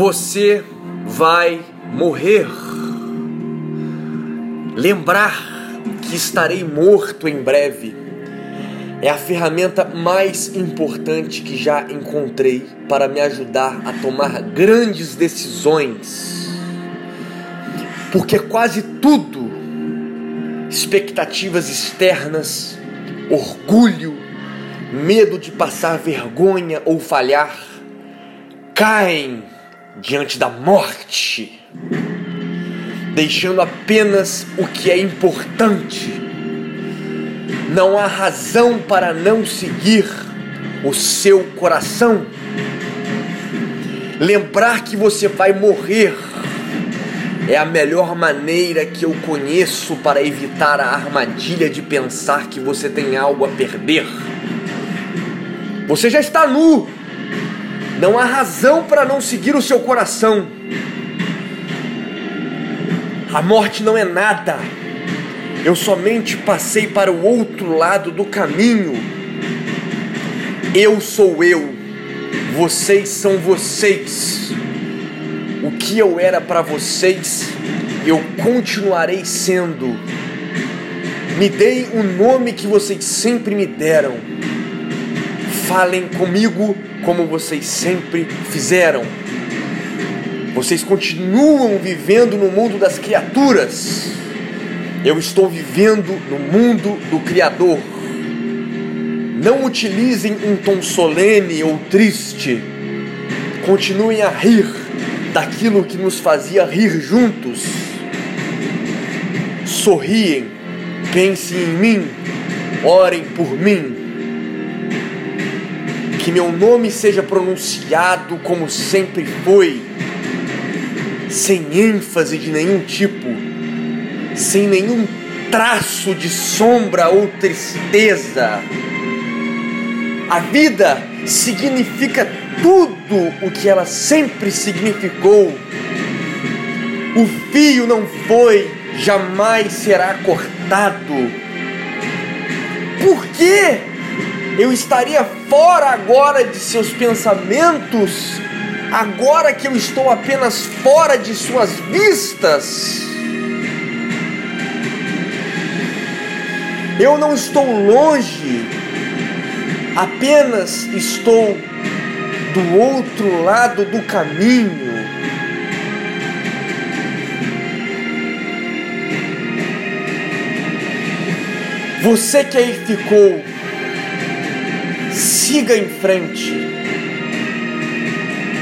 Você vai morrer. Lembrar que estarei morto em breve é a ferramenta mais importante que já encontrei para me ajudar a tomar grandes decisões. Porque quase tudo, expectativas externas, orgulho, medo de passar vergonha ou falhar, caem diante da morte, deixando apenas o que é importante não há razão para não seguir o seu coração. Lembrar que você vai morrer é a melhor maneira que eu conheço para evitar a armadilha de pensar que você tem algo a perder. Você já está nu. Não há razão para não seguir o seu coração. A morte não é nada eu somente passei para o outro lado do caminho. Eu sou eu, vocês são vocês. O que eu era para vocês, eu continuarei sendo. Me deem o nome que vocês sempre me deram. Falem comigo como vocês sempre fizeram. Vocês continuam vivendo no mundo das criaturas eu estou vivendo no mundo do Criador. Não utilizem um tom solene ou triste. Continuem a rir daquilo que nos fazia rir juntos. Sorriem, pensem em mim, orem por mim. Que meu nome seja pronunciado como sempre foi, sem ênfase de nenhum tipo sem nenhum traço de sombra ou tristeza. A vida significa tudo o que ela sempre significou. O fio não foi, jamais será cortado. Por que eu estaria fora agora de seus pensamentos, agora que eu estou apenas fora de suas vistas? Eu não estou longe, apenas estou do outro lado do caminho. Você que aí ficou, siga em frente.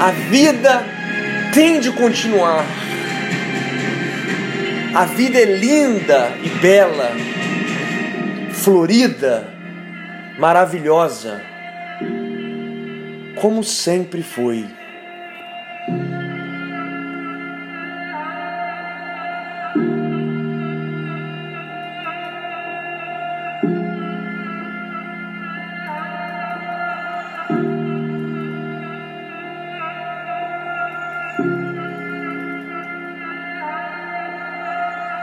A vida tem de continuar. A vida é linda e bela florida, maravilhosa, como sempre foi. thank thank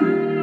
you.